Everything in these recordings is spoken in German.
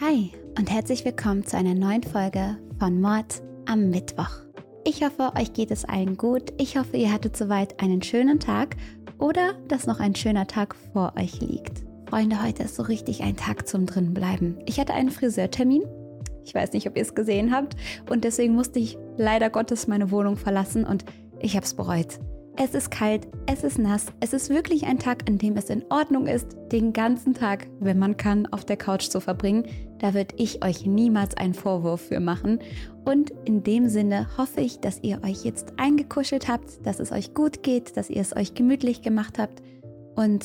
Hi und herzlich willkommen zu einer neuen Folge von Mord am Mittwoch. Ich hoffe, euch geht es allen gut. Ich hoffe, ihr hattet soweit einen schönen Tag oder dass noch ein schöner Tag vor euch liegt. Freunde, heute ist so richtig ein Tag zum Drinbleiben. Ich hatte einen Friseurtermin. Ich weiß nicht, ob ihr es gesehen habt. Und deswegen musste ich leider Gottes meine Wohnung verlassen und ich habe es bereut. Es ist kalt, es ist nass, es ist wirklich ein Tag, an dem es in Ordnung ist, den ganzen Tag, wenn man kann, auf der Couch zu verbringen. Da würde ich euch niemals einen Vorwurf für machen. Und in dem Sinne hoffe ich, dass ihr euch jetzt eingekuschelt habt, dass es euch gut geht, dass ihr es euch gemütlich gemacht habt. Und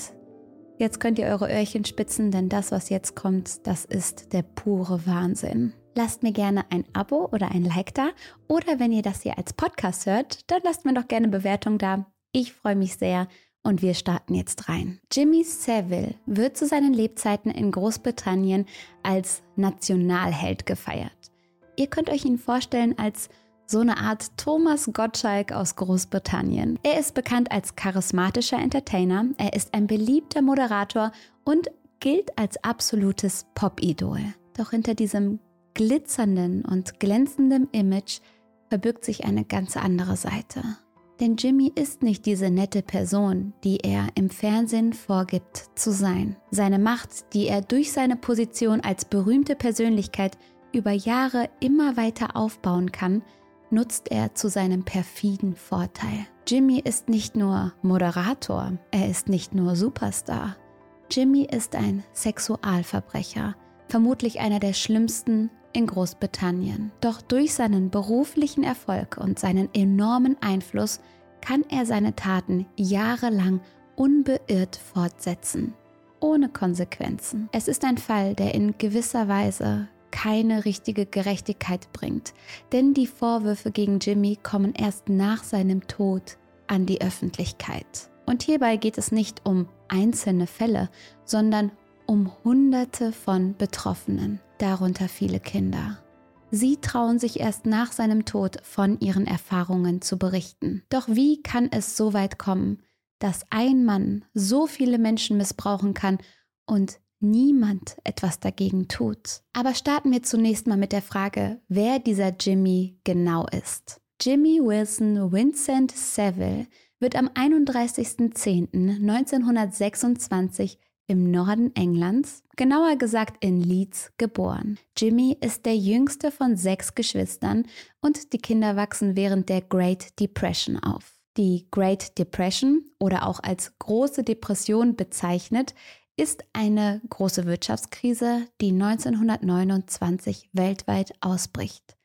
jetzt könnt ihr eure Öhrchen spitzen, denn das, was jetzt kommt, das ist der pure Wahnsinn. Lasst mir gerne ein Abo oder ein Like da. Oder wenn ihr das hier als Podcast hört, dann lasst mir doch gerne Bewertung da. Ich freue mich sehr und wir starten jetzt rein. Jimmy Savile wird zu seinen Lebzeiten in Großbritannien als Nationalheld gefeiert. Ihr könnt euch ihn vorstellen als so eine Art Thomas Gottschalk aus Großbritannien. Er ist bekannt als charismatischer Entertainer, er ist ein beliebter Moderator und gilt als absolutes Pop-Idol. Doch hinter diesem glitzernden und glänzendem Image verbirgt sich eine ganz andere Seite. Denn Jimmy ist nicht diese nette Person, die er im Fernsehen vorgibt zu sein. Seine Macht, die er durch seine Position als berühmte Persönlichkeit über Jahre immer weiter aufbauen kann, nutzt er zu seinem perfiden Vorteil. Jimmy ist nicht nur Moderator, er ist nicht nur Superstar. Jimmy ist ein Sexualverbrecher, vermutlich einer der schlimmsten in Großbritannien. Doch durch seinen beruflichen Erfolg und seinen enormen Einfluss kann er seine Taten jahrelang unbeirrt fortsetzen, ohne Konsequenzen. Es ist ein Fall, der in gewisser Weise keine richtige Gerechtigkeit bringt, denn die Vorwürfe gegen Jimmy kommen erst nach seinem Tod an die Öffentlichkeit. Und hierbei geht es nicht um einzelne Fälle, sondern um Hunderte von Betroffenen darunter viele Kinder. Sie trauen sich erst nach seinem Tod von ihren Erfahrungen zu berichten. Doch wie kann es so weit kommen, dass ein Mann so viele Menschen missbrauchen kann und niemand etwas dagegen tut? Aber starten wir zunächst mal mit der Frage, wer dieser Jimmy genau ist. Jimmy Wilson Vincent Saville wird am 31.10.1926 im Norden Englands, genauer gesagt in Leeds, geboren. Jimmy ist der jüngste von sechs Geschwistern und die Kinder wachsen während der Great Depression auf. Die Great Depression oder auch als große Depression bezeichnet, ist eine große Wirtschaftskrise, die 1929 weltweit ausbricht.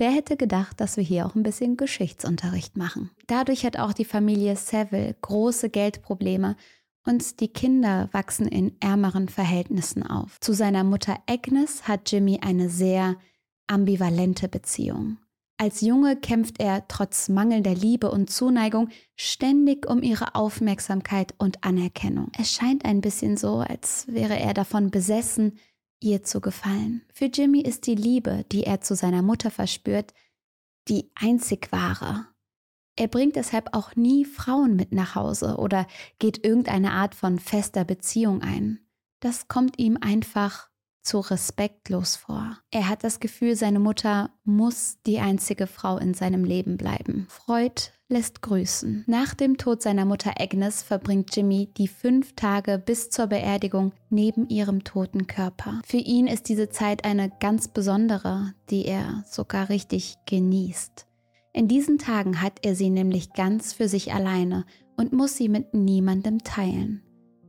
Wer hätte gedacht, dass wir hier auch ein bisschen Geschichtsunterricht machen? Dadurch hat auch die Familie Saville große Geldprobleme und die Kinder wachsen in ärmeren Verhältnissen auf. Zu seiner Mutter Agnes hat Jimmy eine sehr ambivalente Beziehung. Als Junge kämpft er trotz mangelnder Liebe und Zuneigung ständig um ihre Aufmerksamkeit und Anerkennung. Es scheint ein bisschen so, als wäre er davon besessen, ihr zu gefallen. Für Jimmy ist die Liebe, die er zu seiner Mutter verspürt, die einzig wahre. Er bringt deshalb auch nie Frauen mit nach Hause oder geht irgendeine Art von fester Beziehung ein. Das kommt ihm einfach zu respektlos vor. Er hat das Gefühl, seine Mutter muss die einzige Frau in seinem Leben bleiben. Freud lässt grüßen. Nach dem Tod seiner Mutter Agnes verbringt Jimmy die fünf Tage bis zur Beerdigung neben ihrem toten Körper. Für ihn ist diese Zeit eine ganz besondere, die er sogar richtig genießt. In diesen Tagen hat er sie nämlich ganz für sich alleine und muss sie mit niemandem teilen.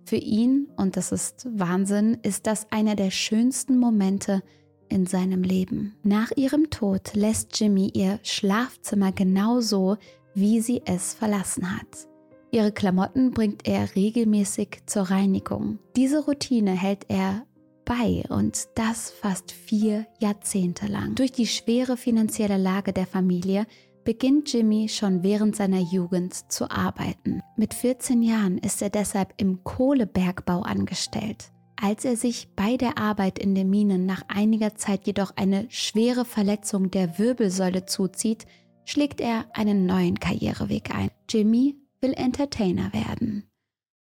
Für ihn, und das ist Wahnsinn, ist das einer der schönsten Momente in seinem Leben. Nach ihrem Tod lässt Jimmy ihr Schlafzimmer genau so, wie sie es verlassen hat. Ihre Klamotten bringt er regelmäßig zur Reinigung. Diese Routine hält er bei und das fast vier Jahrzehnte lang. Durch die schwere finanzielle Lage der Familie beginnt Jimmy schon während seiner Jugend zu arbeiten. Mit 14 Jahren ist er deshalb im Kohlebergbau angestellt. Als er sich bei der Arbeit in den Minen nach einiger Zeit jedoch eine schwere Verletzung der Wirbelsäule zuzieht, schlägt er einen neuen Karriereweg ein. Jimmy will Entertainer werden.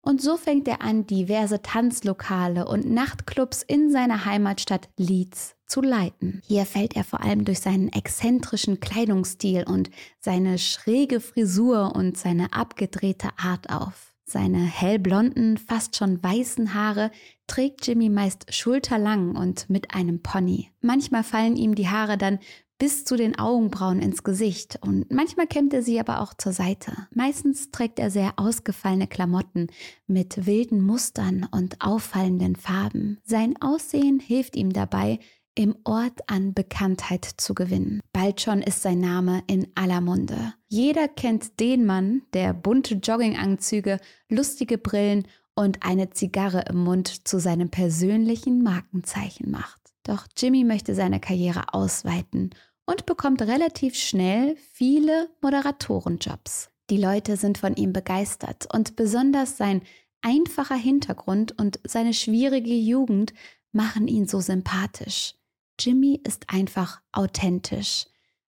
Und so fängt er an, diverse Tanzlokale und Nachtclubs in seiner Heimatstadt Leeds zu leiten. Hier fällt er vor allem durch seinen exzentrischen Kleidungsstil und seine schräge Frisur und seine abgedrehte Art auf. Seine hellblonden, fast schon weißen Haare trägt Jimmy meist schulterlang und mit einem Pony. Manchmal fallen ihm die Haare dann bis zu den Augenbrauen ins Gesicht und manchmal kämmt er sie aber auch zur Seite. Meistens trägt er sehr ausgefallene Klamotten mit wilden Mustern und auffallenden Farben. Sein Aussehen hilft ihm dabei, im Ort an Bekanntheit zu gewinnen. Bald schon ist sein Name in aller Munde. Jeder kennt den Mann, der bunte Jogginganzüge, lustige Brillen und eine Zigarre im Mund zu seinem persönlichen Markenzeichen macht. Doch Jimmy möchte seine Karriere ausweiten und bekommt relativ schnell viele Moderatorenjobs. Die Leute sind von ihm begeistert und besonders sein einfacher Hintergrund und seine schwierige Jugend machen ihn so sympathisch. Jimmy ist einfach authentisch.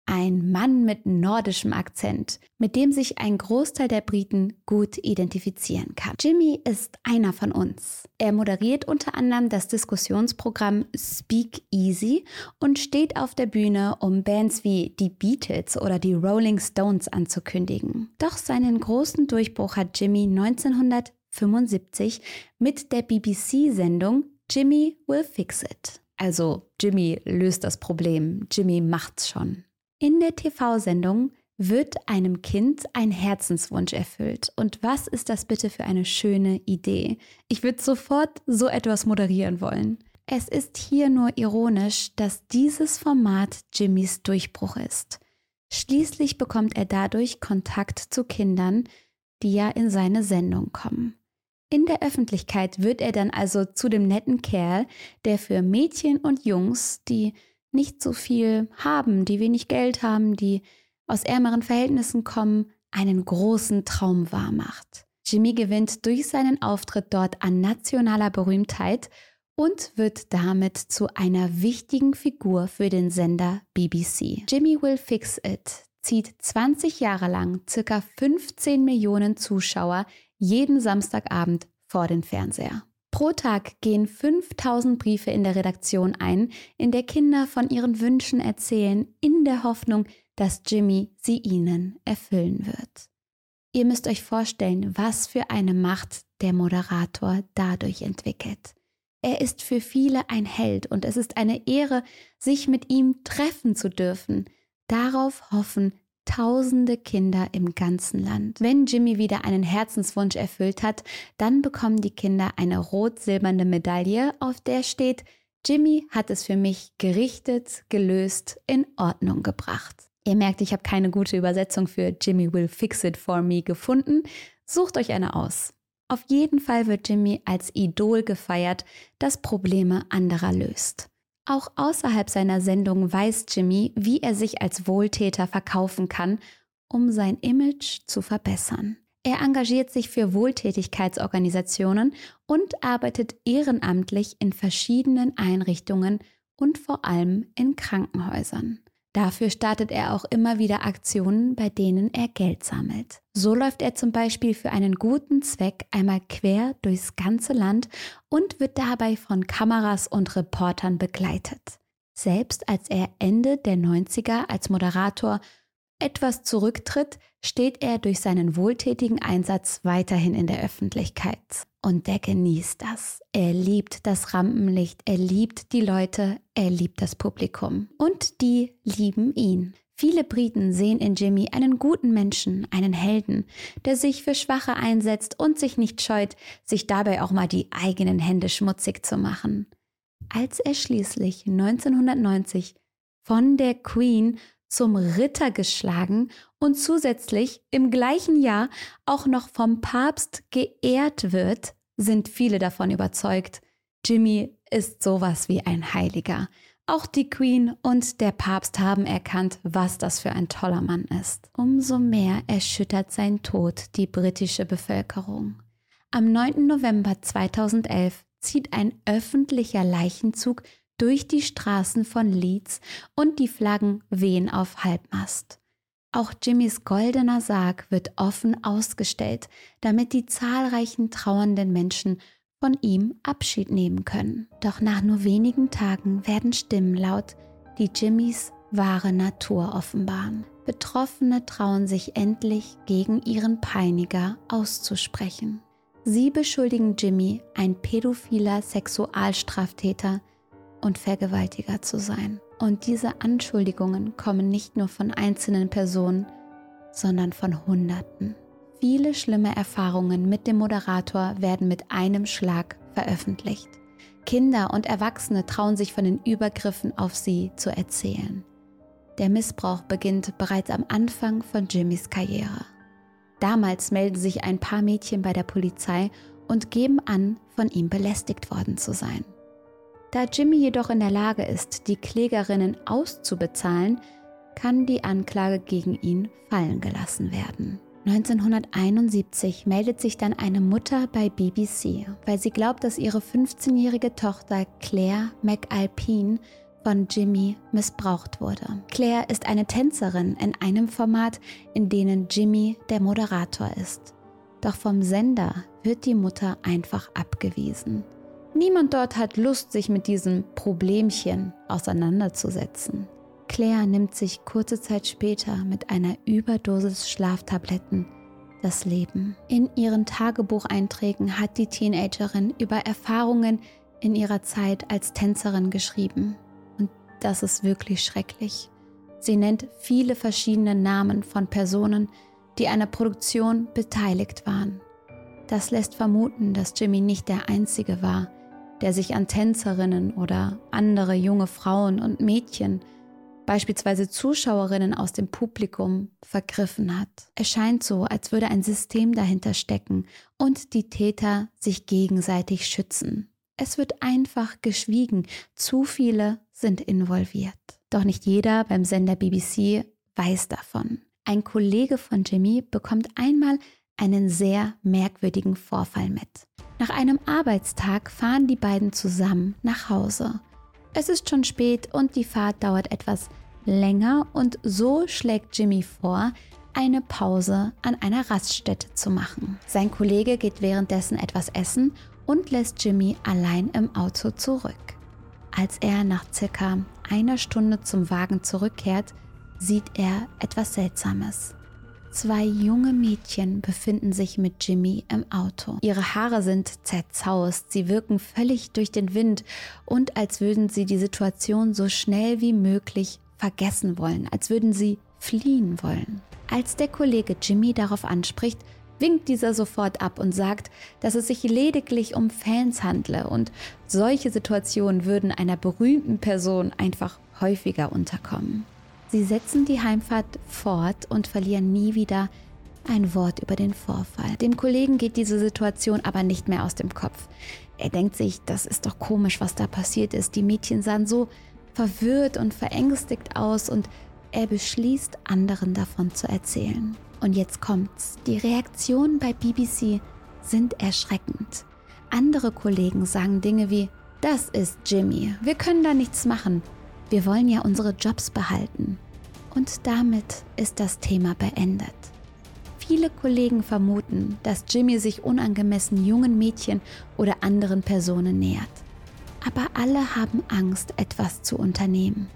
Ein Mann mit nordischem Akzent, mit dem sich ein Großteil der Briten gut identifizieren kann. Jimmy ist einer von uns. Er moderiert unter anderem das Diskussionsprogramm Speak Easy und steht auf der Bühne, um Bands wie die Beatles oder die Rolling Stones anzukündigen. Doch seinen großen Durchbruch hat Jimmy 1975 mit der BBC-Sendung Jimmy Will Fix It. Also Jimmy löst das Problem, Jimmy macht's schon. In der TV-Sendung wird einem Kind ein Herzenswunsch erfüllt. Und was ist das bitte für eine schöne Idee? Ich würde sofort so etwas moderieren wollen. Es ist hier nur ironisch, dass dieses Format Jimmys Durchbruch ist. Schließlich bekommt er dadurch Kontakt zu Kindern, die ja in seine Sendung kommen. In der Öffentlichkeit wird er dann also zu dem netten Kerl, der für Mädchen und Jungs, die nicht so viel haben, die wenig Geld haben, die aus ärmeren Verhältnissen kommen, einen großen Traum wahrmacht. Jimmy gewinnt durch seinen Auftritt dort an nationaler Berühmtheit und wird damit zu einer wichtigen Figur für den Sender BBC. Jimmy Will Fix It zieht 20 Jahre lang ca. 15 Millionen Zuschauer jeden Samstagabend vor den Fernseher. Pro Tag gehen 5000 Briefe in der Redaktion ein, in der Kinder von ihren Wünschen erzählen, in der Hoffnung, dass Jimmy sie ihnen erfüllen wird. Ihr müsst euch vorstellen, was für eine Macht der Moderator dadurch entwickelt. Er ist für viele ein Held und es ist eine Ehre, sich mit ihm treffen zu dürfen. Darauf hoffen tausende Kinder im ganzen Land. Wenn Jimmy wieder einen Herzenswunsch erfüllt hat, dann bekommen die Kinder eine rot-silberne Medaille, auf der steht, Jimmy hat es für mich gerichtet, gelöst, in Ordnung gebracht. Ihr merkt, ich habe keine gute Übersetzung für Jimmy will fix it for me gefunden. Sucht euch eine aus. Auf jeden Fall wird Jimmy als Idol gefeiert, das Probleme anderer löst. Auch außerhalb seiner Sendung weiß Jimmy, wie er sich als Wohltäter verkaufen kann, um sein Image zu verbessern. Er engagiert sich für Wohltätigkeitsorganisationen und arbeitet ehrenamtlich in verschiedenen Einrichtungen und vor allem in Krankenhäusern. Dafür startet er auch immer wieder Aktionen, bei denen er Geld sammelt. So läuft er zum Beispiel für einen guten Zweck einmal quer durchs ganze Land und wird dabei von Kameras und Reportern begleitet. Selbst als er Ende der 90er als Moderator etwas zurücktritt, steht er durch seinen wohltätigen Einsatz weiterhin in der Öffentlichkeit. Und der genießt das. Er liebt das Rampenlicht, er liebt die Leute, er liebt das Publikum. Und die lieben ihn. Viele Briten sehen in Jimmy einen guten Menschen, einen Helden, der sich für Schwache einsetzt und sich nicht scheut, sich dabei auch mal die eigenen Hände schmutzig zu machen. Als er schließlich 1990 von der Queen zum Ritter geschlagen und zusätzlich im gleichen Jahr auch noch vom Papst geehrt wird, sind viele davon überzeugt, Jimmy ist sowas wie ein Heiliger. Auch die Queen und der Papst haben erkannt, was das für ein toller Mann ist. Umso mehr erschüttert sein Tod die britische Bevölkerung. Am 9. November 2011 zieht ein öffentlicher Leichenzug durch die Straßen von Leeds und die Flaggen wehen auf Halbmast. Auch Jimmys goldener Sarg wird offen ausgestellt, damit die zahlreichen trauernden Menschen von ihm Abschied nehmen können. Doch nach nur wenigen Tagen werden Stimmen laut, die Jimmys wahre Natur offenbaren. Betroffene trauen sich endlich gegen ihren Peiniger auszusprechen. Sie beschuldigen Jimmy, ein pädophiler Sexualstraftäter und Vergewaltiger zu sein. Und diese Anschuldigungen kommen nicht nur von einzelnen Personen, sondern von Hunderten. Viele schlimme Erfahrungen mit dem Moderator werden mit einem Schlag veröffentlicht. Kinder und Erwachsene trauen sich von den Übergriffen auf sie zu erzählen. Der Missbrauch beginnt bereits am Anfang von Jimmys Karriere. Damals melden sich ein paar Mädchen bei der Polizei und geben an, von ihm belästigt worden zu sein. Da Jimmy jedoch in der Lage ist, die Klägerinnen auszubezahlen, kann die Anklage gegen ihn fallen gelassen werden. 1971 meldet sich dann eine Mutter bei BBC, weil sie glaubt, dass ihre 15-jährige Tochter Claire McAlpine von Jimmy missbraucht wurde. Claire ist eine Tänzerin in einem Format, in dem Jimmy der Moderator ist. Doch vom Sender wird die Mutter einfach abgewiesen. Niemand dort hat Lust, sich mit diesem Problemchen auseinanderzusetzen. Claire nimmt sich kurze Zeit später mit einer Überdosis Schlaftabletten das Leben. In ihren Tagebucheinträgen hat die Teenagerin über Erfahrungen in ihrer Zeit als Tänzerin geschrieben. Das ist wirklich schrecklich. Sie nennt viele verschiedene Namen von Personen, die an der Produktion beteiligt waren. Das lässt vermuten, dass Jimmy nicht der Einzige war, der sich an Tänzerinnen oder andere junge Frauen und Mädchen, beispielsweise Zuschauerinnen aus dem Publikum, vergriffen hat. Es scheint so, als würde ein System dahinter stecken und die Täter sich gegenseitig schützen. Es wird einfach geschwiegen. Zu viele sind involviert. Doch nicht jeder beim Sender BBC weiß davon. Ein Kollege von Jimmy bekommt einmal einen sehr merkwürdigen Vorfall mit. Nach einem Arbeitstag fahren die beiden zusammen nach Hause. Es ist schon spät und die Fahrt dauert etwas länger und so schlägt Jimmy vor, eine Pause an einer Raststätte zu machen. Sein Kollege geht währenddessen etwas essen und lässt Jimmy allein im Auto zurück. Als er nach circa einer Stunde zum Wagen zurückkehrt, sieht er etwas Seltsames. Zwei junge Mädchen befinden sich mit Jimmy im Auto. Ihre Haare sind zerzaust, sie wirken völlig durch den Wind und als würden sie die Situation so schnell wie möglich vergessen wollen, als würden sie fliehen wollen. Als der Kollege Jimmy darauf anspricht, winkt dieser sofort ab und sagt, dass es sich lediglich um Fans handle und solche Situationen würden einer berühmten Person einfach häufiger unterkommen. Sie setzen die Heimfahrt fort und verlieren nie wieder ein Wort über den Vorfall. Dem Kollegen geht diese Situation aber nicht mehr aus dem Kopf. Er denkt sich, das ist doch komisch, was da passiert ist. Die Mädchen sahen so verwirrt und verängstigt aus und er beschließt, anderen davon zu erzählen. Und jetzt kommt's. Die Reaktionen bei BBC sind erschreckend. Andere Kollegen sagen Dinge wie, das ist Jimmy, wir können da nichts machen. Wir wollen ja unsere Jobs behalten. Und damit ist das Thema beendet. Viele Kollegen vermuten, dass Jimmy sich unangemessen jungen Mädchen oder anderen Personen nähert. Aber alle haben Angst, etwas zu unternehmen.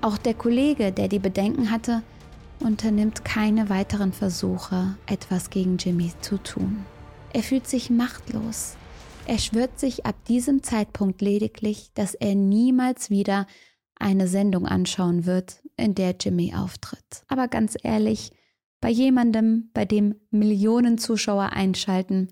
Auch der Kollege, der die Bedenken hatte, unternimmt keine weiteren Versuche, etwas gegen Jimmy zu tun. Er fühlt sich machtlos. Er schwört sich ab diesem Zeitpunkt lediglich, dass er niemals wieder eine Sendung anschauen wird, in der Jimmy auftritt. Aber ganz ehrlich, bei jemandem, bei dem Millionen Zuschauer einschalten,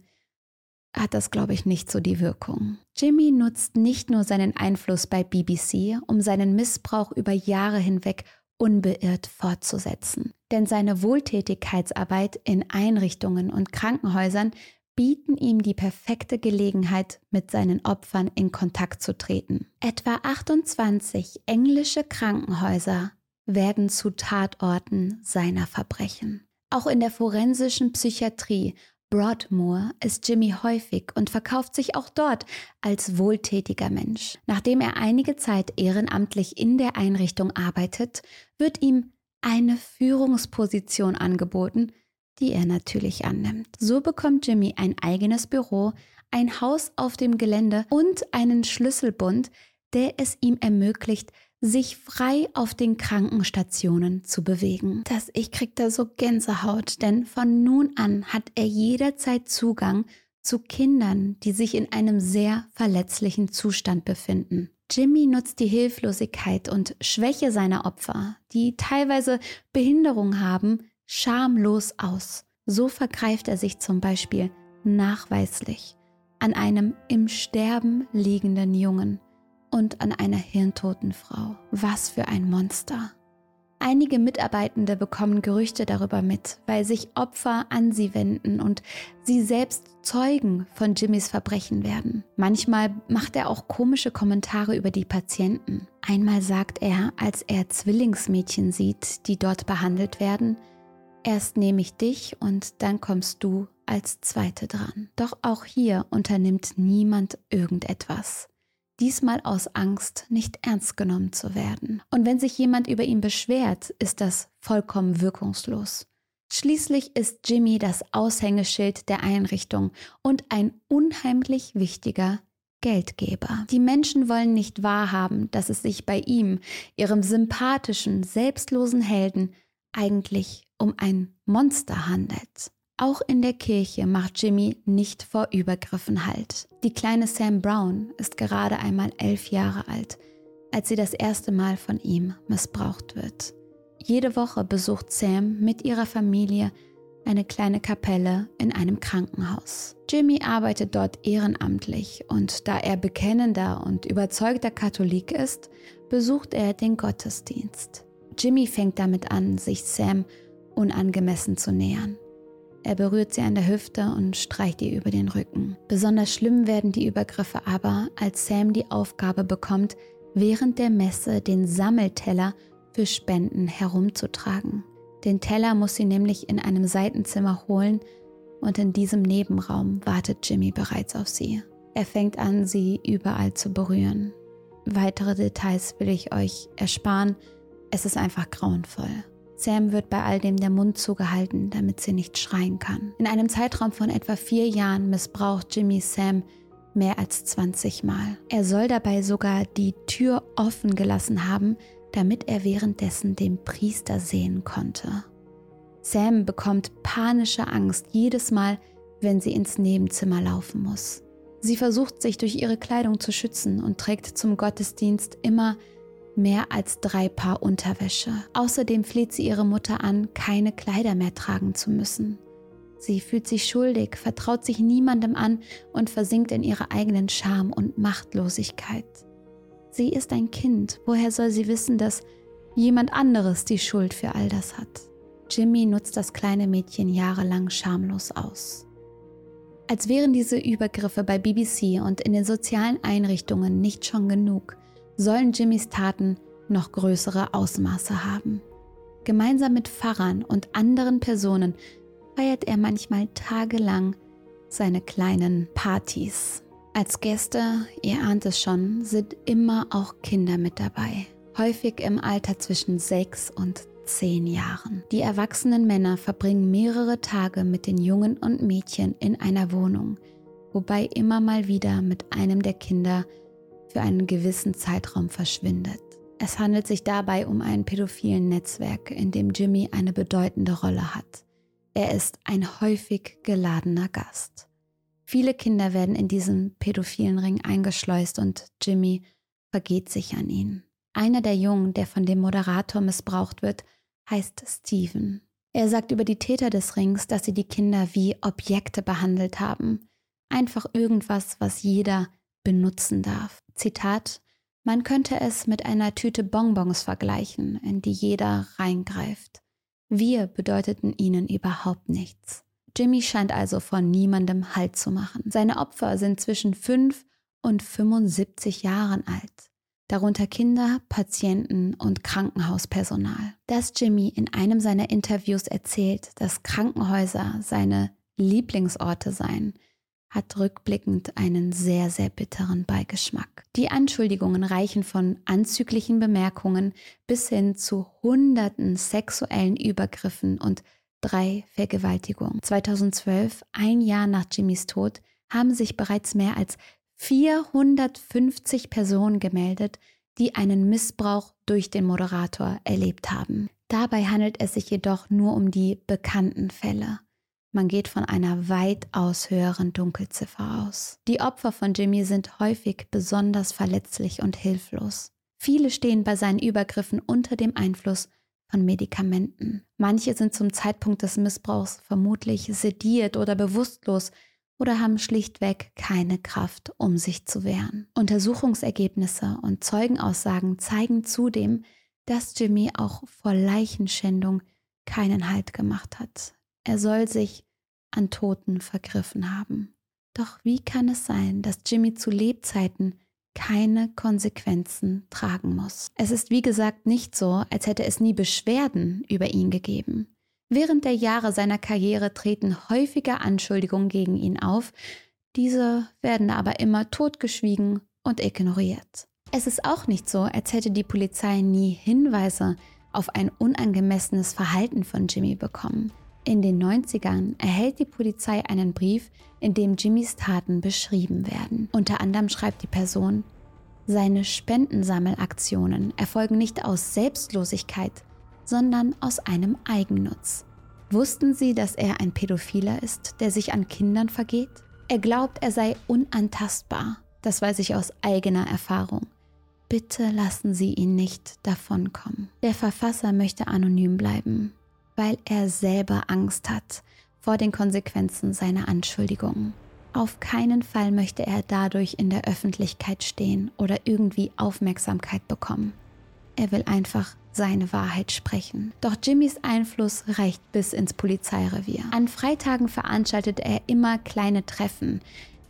hat das, glaube ich, nicht so die Wirkung. Jimmy nutzt nicht nur seinen Einfluss bei BBC, um seinen Missbrauch über Jahre hinweg unbeirrt fortzusetzen. Denn seine Wohltätigkeitsarbeit in Einrichtungen und Krankenhäusern bieten ihm die perfekte Gelegenheit, mit seinen Opfern in Kontakt zu treten. Etwa 28 englische Krankenhäuser werden zu Tatorten seiner Verbrechen. Auch in der forensischen Psychiatrie Broadmoor ist Jimmy häufig und verkauft sich auch dort als wohltätiger Mensch. Nachdem er einige Zeit ehrenamtlich in der Einrichtung arbeitet, wird ihm eine Führungsposition angeboten, die er natürlich annimmt. So bekommt Jimmy ein eigenes Büro, ein Haus auf dem Gelände und einen Schlüsselbund, der es ihm ermöglicht, sich frei auf den Krankenstationen zu bewegen. Das ich krieg da so Gänsehaut, denn von nun an hat er jederzeit Zugang zu Kindern, die sich in einem sehr verletzlichen Zustand befinden. Jimmy nutzt die Hilflosigkeit und Schwäche seiner Opfer, die teilweise Behinderung haben, schamlos aus. So vergreift er sich zum Beispiel nachweislich an einem im Sterben liegenden Jungen und an einer hirntoten Frau. Was für ein Monster. Einige Mitarbeitende bekommen Gerüchte darüber mit, weil sich Opfer an sie wenden und sie selbst Zeugen von Jimmys Verbrechen werden. Manchmal macht er auch komische Kommentare über die Patienten. Einmal sagt er, als er Zwillingsmädchen sieht, die dort behandelt werden, erst nehme ich dich und dann kommst du als Zweite dran. Doch auch hier unternimmt niemand irgendetwas diesmal aus Angst, nicht ernst genommen zu werden. Und wenn sich jemand über ihn beschwert, ist das vollkommen wirkungslos. Schließlich ist Jimmy das Aushängeschild der Einrichtung und ein unheimlich wichtiger Geldgeber. Die Menschen wollen nicht wahrhaben, dass es sich bei ihm, ihrem sympathischen, selbstlosen Helden, eigentlich um ein Monster handelt. Auch in der Kirche macht Jimmy nicht vor Übergriffen Halt. Die kleine Sam Brown ist gerade einmal elf Jahre alt, als sie das erste Mal von ihm missbraucht wird. Jede Woche besucht Sam mit ihrer Familie eine kleine Kapelle in einem Krankenhaus. Jimmy arbeitet dort ehrenamtlich und da er bekennender und überzeugter Katholik ist, besucht er den Gottesdienst. Jimmy fängt damit an, sich Sam unangemessen zu nähern. Er berührt sie an der Hüfte und streicht ihr über den Rücken. Besonders schlimm werden die Übergriffe aber, als Sam die Aufgabe bekommt, während der Messe den Sammelteller für Spenden herumzutragen. Den Teller muss sie nämlich in einem Seitenzimmer holen und in diesem Nebenraum wartet Jimmy bereits auf sie. Er fängt an, sie überall zu berühren. Weitere Details will ich euch ersparen. Es ist einfach grauenvoll. Sam wird bei all dem der Mund zugehalten, damit sie nicht schreien kann. In einem Zeitraum von etwa vier Jahren missbraucht Jimmy Sam mehr als 20 Mal. Er soll dabei sogar die Tür offen gelassen haben, damit er währenddessen den Priester sehen konnte. Sam bekommt panische Angst jedes Mal, wenn sie ins Nebenzimmer laufen muss. Sie versucht sich durch ihre Kleidung zu schützen und trägt zum Gottesdienst immer mehr als drei Paar Unterwäsche. Außerdem fleht sie ihre Mutter an, keine Kleider mehr tragen zu müssen. Sie fühlt sich schuldig, vertraut sich niemandem an und versinkt in ihrer eigenen Scham und Machtlosigkeit. Sie ist ein Kind, woher soll sie wissen, dass jemand anderes die Schuld für all das hat? Jimmy nutzt das kleine Mädchen jahrelang schamlos aus. Als wären diese Übergriffe bei BBC und in den sozialen Einrichtungen nicht schon genug, sollen Jimmys Taten noch größere Ausmaße haben. Gemeinsam mit Pfarrern und anderen Personen feiert er manchmal tagelang seine kleinen Partys. Als Gäste, ihr ahnt es schon, sind immer auch Kinder mit dabei, häufig im Alter zwischen sechs und zehn Jahren. Die erwachsenen Männer verbringen mehrere Tage mit den Jungen und Mädchen in einer Wohnung, wobei immer mal wieder mit einem der Kinder für einen gewissen Zeitraum verschwindet. Es handelt sich dabei um ein pädophilen Netzwerk, in dem Jimmy eine bedeutende Rolle hat. Er ist ein häufig geladener Gast. Viele Kinder werden in diesen pädophilen Ring eingeschleust und Jimmy vergeht sich an ihn. Einer der Jungen, der von dem Moderator missbraucht wird, heißt Steven. Er sagt über die Täter des Rings, dass sie die Kinder wie Objekte behandelt haben. Einfach irgendwas, was jeder benutzen darf. Zitat, man könnte es mit einer Tüte Bonbons vergleichen, in die jeder reingreift. Wir bedeuteten ihnen überhaupt nichts. Jimmy scheint also von niemandem Halt zu machen. Seine Opfer sind zwischen 5 und 75 Jahren alt, darunter Kinder, Patienten und Krankenhauspersonal. Dass Jimmy in einem seiner Interviews erzählt, dass Krankenhäuser seine Lieblingsorte seien, hat rückblickend einen sehr, sehr bitteren Beigeschmack. Die Anschuldigungen reichen von anzüglichen Bemerkungen bis hin zu hunderten sexuellen Übergriffen und drei Vergewaltigungen. 2012, ein Jahr nach Jimmys Tod, haben sich bereits mehr als 450 Personen gemeldet, die einen Missbrauch durch den Moderator erlebt haben. Dabei handelt es sich jedoch nur um die bekannten Fälle. Man geht von einer weitaus höheren Dunkelziffer aus. Die Opfer von Jimmy sind häufig besonders verletzlich und hilflos. Viele stehen bei seinen Übergriffen unter dem Einfluss von Medikamenten. Manche sind zum Zeitpunkt des Missbrauchs vermutlich sediert oder bewusstlos oder haben schlichtweg keine Kraft, um sich zu wehren. Untersuchungsergebnisse und Zeugenaussagen zeigen zudem, dass Jimmy auch vor Leichenschändung keinen Halt gemacht hat. Er soll sich an Toten vergriffen haben. Doch wie kann es sein, dass Jimmy zu Lebzeiten keine Konsequenzen tragen muss? Es ist wie gesagt nicht so, als hätte es nie Beschwerden über ihn gegeben. Während der Jahre seiner Karriere treten häufiger Anschuldigungen gegen ihn auf, diese werden aber immer totgeschwiegen und ignoriert. Es ist auch nicht so, als hätte die Polizei nie Hinweise auf ein unangemessenes Verhalten von Jimmy bekommen. In den 90ern erhält die Polizei einen Brief, in dem Jimmys Taten beschrieben werden. Unter anderem schreibt die Person, seine Spendensammelaktionen erfolgen nicht aus Selbstlosigkeit, sondern aus einem Eigennutz. Wussten Sie, dass er ein Pädophiler ist, der sich an Kindern vergeht? Er glaubt, er sei unantastbar. Das weiß ich aus eigener Erfahrung. Bitte lassen Sie ihn nicht davonkommen. Der Verfasser möchte anonym bleiben weil er selber Angst hat vor den Konsequenzen seiner Anschuldigungen. Auf keinen Fall möchte er dadurch in der Öffentlichkeit stehen oder irgendwie Aufmerksamkeit bekommen. Er will einfach seine Wahrheit sprechen. Doch Jimmys Einfluss reicht bis ins Polizeirevier. An Freitagen veranstaltet er immer kleine Treffen.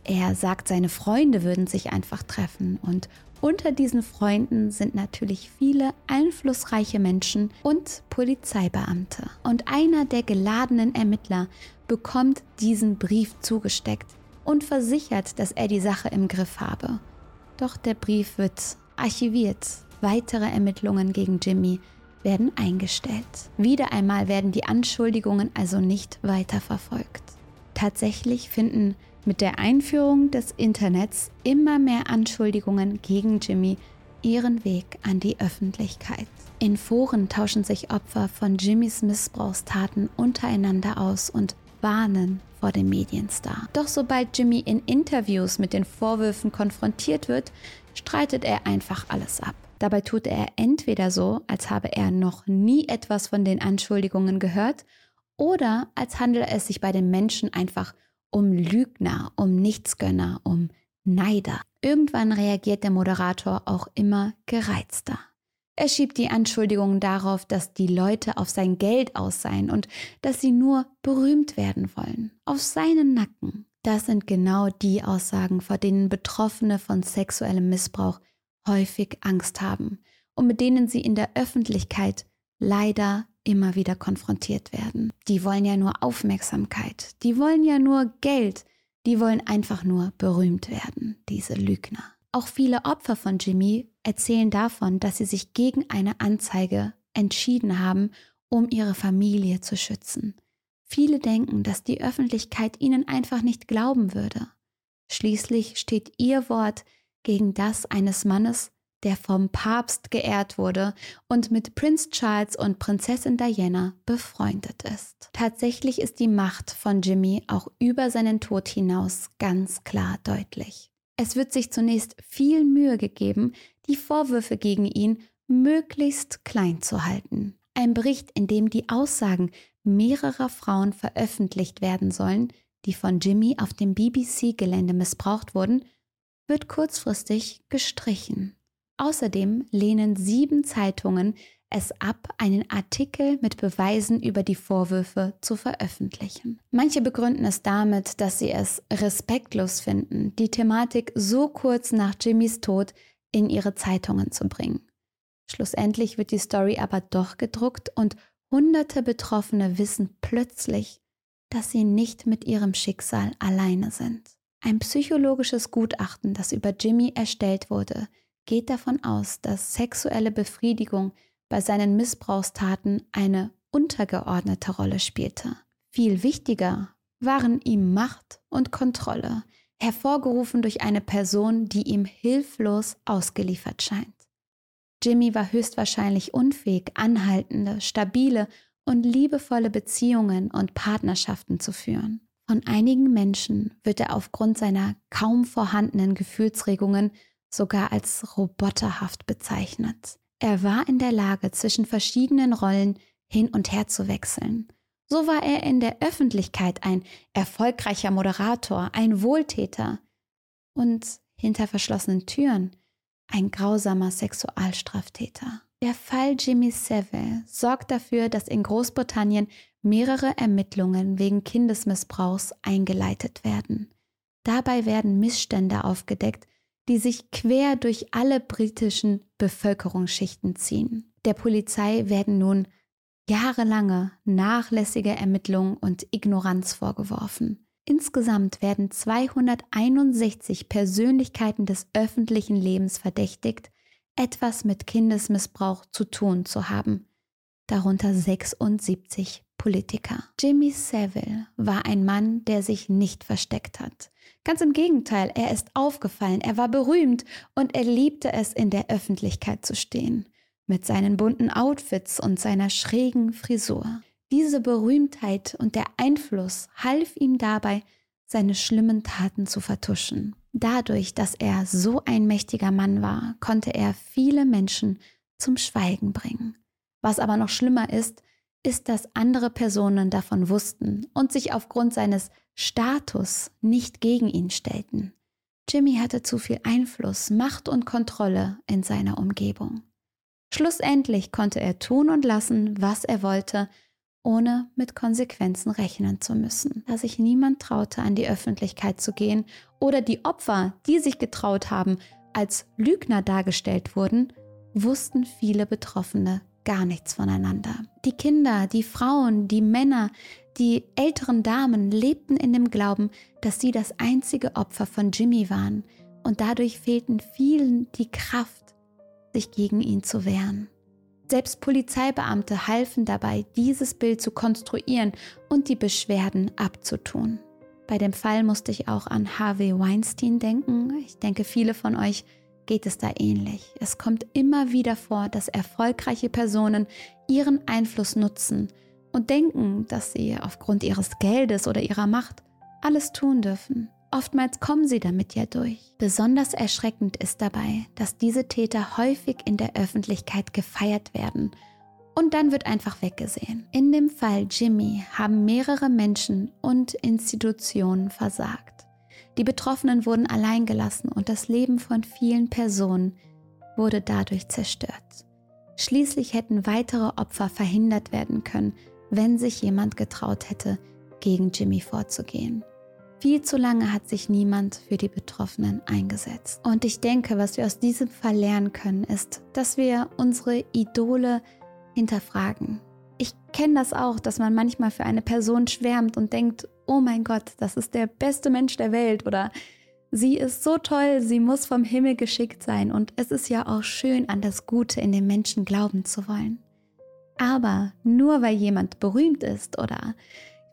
Er sagt, seine Freunde würden sich einfach treffen und unter diesen Freunden sind natürlich viele einflussreiche Menschen und Polizeibeamte. Und einer der geladenen Ermittler bekommt diesen Brief zugesteckt und versichert, dass er die Sache im Griff habe. Doch der Brief wird archiviert. Weitere Ermittlungen gegen Jimmy werden eingestellt. Wieder einmal werden die Anschuldigungen also nicht weiterverfolgt. Tatsächlich finden mit der Einführung des Internets immer mehr Anschuldigungen gegen Jimmy ihren Weg an die Öffentlichkeit. In Foren tauschen sich Opfer von Jimmys Missbrauchstaten untereinander aus und warnen vor dem Medienstar. Doch sobald Jimmy in Interviews mit den Vorwürfen konfrontiert wird, streitet er einfach alles ab. Dabei tut er entweder so, als habe er noch nie etwas von den Anschuldigungen gehört, oder als handele es sich bei den Menschen einfach um Lügner, um Nichtsgönner, um Neider. Irgendwann reagiert der Moderator auch immer gereizter. Er schiebt die Anschuldigungen darauf, dass die Leute auf sein Geld aus seien und dass sie nur berühmt werden wollen. Auf seinen Nacken. Das sind genau die Aussagen, vor denen Betroffene von sexuellem Missbrauch häufig Angst haben und mit denen sie in der Öffentlichkeit leider immer wieder konfrontiert werden. Die wollen ja nur Aufmerksamkeit, die wollen ja nur Geld, die wollen einfach nur berühmt werden, diese Lügner. Auch viele Opfer von Jimmy erzählen davon, dass sie sich gegen eine Anzeige entschieden haben, um ihre Familie zu schützen. Viele denken, dass die Öffentlichkeit ihnen einfach nicht glauben würde. Schließlich steht ihr Wort gegen das eines Mannes, der vom Papst geehrt wurde und mit Prinz Charles und Prinzessin Diana befreundet ist. Tatsächlich ist die Macht von Jimmy auch über seinen Tod hinaus ganz klar deutlich. Es wird sich zunächst viel Mühe gegeben, die Vorwürfe gegen ihn möglichst klein zu halten. Ein Bericht, in dem die Aussagen mehrerer Frauen veröffentlicht werden sollen, die von Jimmy auf dem BBC-Gelände missbraucht wurden, wird kurzfristig gestrichen. Außerdem lehnen sieben Zeitungen es ab, einen Artikel mit Beweisen über die Vorwürfe zu veröffentlichen. Manche begründen es damit, dass sie es respektlos finden, die Thematik so kurz nach Jimmys Tod in ihre Zeitungen zu bringen. Schlussendlich wird die Story aber doch gedruckt und hunderte Betroffene wissen plötzlich, dass sie nicht mit ihrem Schicksal alleine sind. Ein psychologisches Gutachten, das über Jimmy erstellt wurde, geht davon aus, dass sexuelle Befriedigung bei seinen Missbrauchstaten eine untergeordnete Rolle spielte. Viel wichtiger waren ihm Macht und Kontrolle, hervorgerufen durch eine Person, die ihm hilflos ausgeliefert scheint. Jimmy war höchstwahrscheinlich unfähig, anhaltende, stabile und liebevolle Beziehungen und Partnerschaften zu führen. Von einigen Menschen wird er aufgrund seiner kaum vorhandenen Gefühlsregungen sogar als roboterhaft bezeichnet. Er war in der Lage, zwischen verschiedenen Rollen hin und her zu wechseln. So war er in der Öffentlichkeit ein erfolgreicher Moderator, ein Wohltäter und hinter verschlossenen Türen ein grausamer Sexualstraftäter. Der Fall Jimmy Savile sorgt dafür, dass in Großbritannien mehrere Ermittlungen wegen Kindesmissbrauchs eingeleitet werden. Dabei werden Missstände aufgedeckt, die sich quer durch alle britischen Bevölkerungsschichten ziehen. Der Polizei werden nun jahrelange nachlässige Ermittlungen und Ignoranz vorgeworfen. Insgesamt werden 261 Persönlichkeiten des öffentlichen Lebens verdächtigt, etwas mit Kindesmissbrauch zu tun zu haben, darunter 76 Politiker. Jimmy Savile war ein Mann, der sich nicht versteckt hat. Ganz im Gegenteil, er ist aufgefallen, er war berühmt und er liebte es, in der Öffentlichkeit zu stehen, mit seinen bunten Outfits und seiner schrägen Frisur. Diese Berühmtheit und der Einfluss half ihm dabei, seine schlimmen Taten zu vertuschen. Dadurch, dass er so ein mächtiger Mann war, konnte er viele Menschen zum Schweigen bringen. Was aber noch schlimmer ist, ist, dass andere Personen davon wussten und sich aufgrund seines Status nicht gegen ihn stellten. Jimmy hatte zu viel Einfluss, Macht und Kontrolle in seiner Umgebung. Schlussendlich konnte er tun und lassen, was er wollte, ohne mit Konsequenzen rechnen zu müssen. Da sich niemand traute, an die Öffentlichkeit zu gehen oder die Opfer, die sich getraut haben, als Lügner dargestellt wurden, wussten viele Betroffene gar nichts voneinander. Die Kinder, die Frauen, die Männer, die älteren Damen lebten in dem Glauben, dass sie das einzige Opfer von Jimmy waren und dadurch fehlten vielen die Kraft, sich gegen ihn zu wehren. Selbst Polizeibeamte halfen dabei, dieses Bild zu konstruieren und die Beschwerden abzutun. Bei dem Fall musste ich auch an Harvey Weinstein denken. Ich denke, viele von euch geht es da ähnlich. Es kommt immer wieder vor, dass erfolgreiche Personen ihren Einfluss nutzen und denken, dass sie aufgrund ihres Geldes oder ihrer Macht alles tun dürfen. Oftmals kommen sie damit ja durch. Besonders erschreckend ist dabei, dass diese Täter häufig in der Öffentlichkeit gefeiert werden und dann wird einfach weggesehen. In dem Fall Jimmy haben mehrere Menschen und Institutionen versagt. Die Betroffenen wurden alleingelassen und das Leben von vielen Personen wurde dadurch zerstört. Schließlich hätten weitere Opfer verhindert werden können, wenn sich jemand getraut hätte, gegen Jimmy vorzugehen. Viel zu lange hat sich niemand für die Betroffenen eingesetzt. Und ich denke, was wir aus diesem Fall lernen können, ist, dass wir unsere Idole hinterfragen. Ich kenne das auch, dass man manchmal für eine Person schwärmt und denkt, oh mein Gott, das ist der beste Mensch der Welt oder sie ist so toll, sie muss vom Himmel geschickt sein und es ist ja auch schön, an das Gute in den Menschen glauben zu wollen. Aber nur weil jemand berühmt ist oder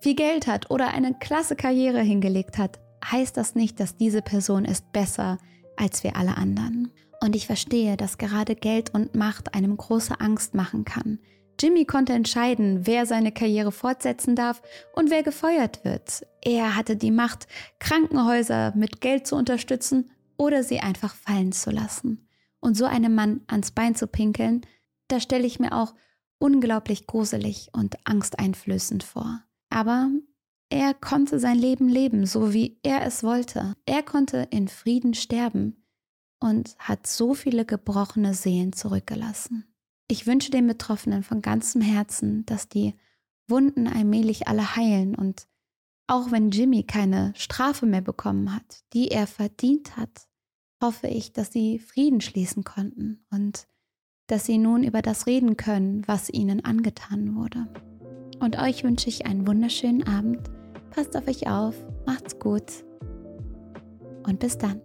viel Geld hat oder eine klasse Karriere hingelegt hat, heißt das nicht, dass diese Person ist besser als wir alle anderen. Und ich verstehe, dass gerade Geld und Macht einem große Angst machen kann. Jimmy konnte entscheiden, wer seine Karriere fortsetzen darf und wer gefeuert wird. Er hatte die Macht, Krankenhäuser mit Geld zu unterstützen oder sie einfach fallen zu lassen. Und so einem Mann ans Bein zu pinkeln, da stelle ich mir auch unglaublich gruselig und angsteinflößend vor. Aber er konnte sein Leben leben, so wie er es wollte. Er konnte in Frieden sterben und hat so viele gebrochene Seelen zurückgelassen. Ich wünsche den Betroffenen von ganzem Herzen, dass die Wunden allmählich alle heilen und auch wenn Jimmy keine Strafe mehr bekommen hat, die er verdient hat, hoffe ich, dass sie Frieden schließen konnten und dass sie nun über das reden können, was ihnen angetan wurde. Und euch wünsche ich einen wunderschönen Abend. Passt auf euch auf. Macht's gut. und bis dann.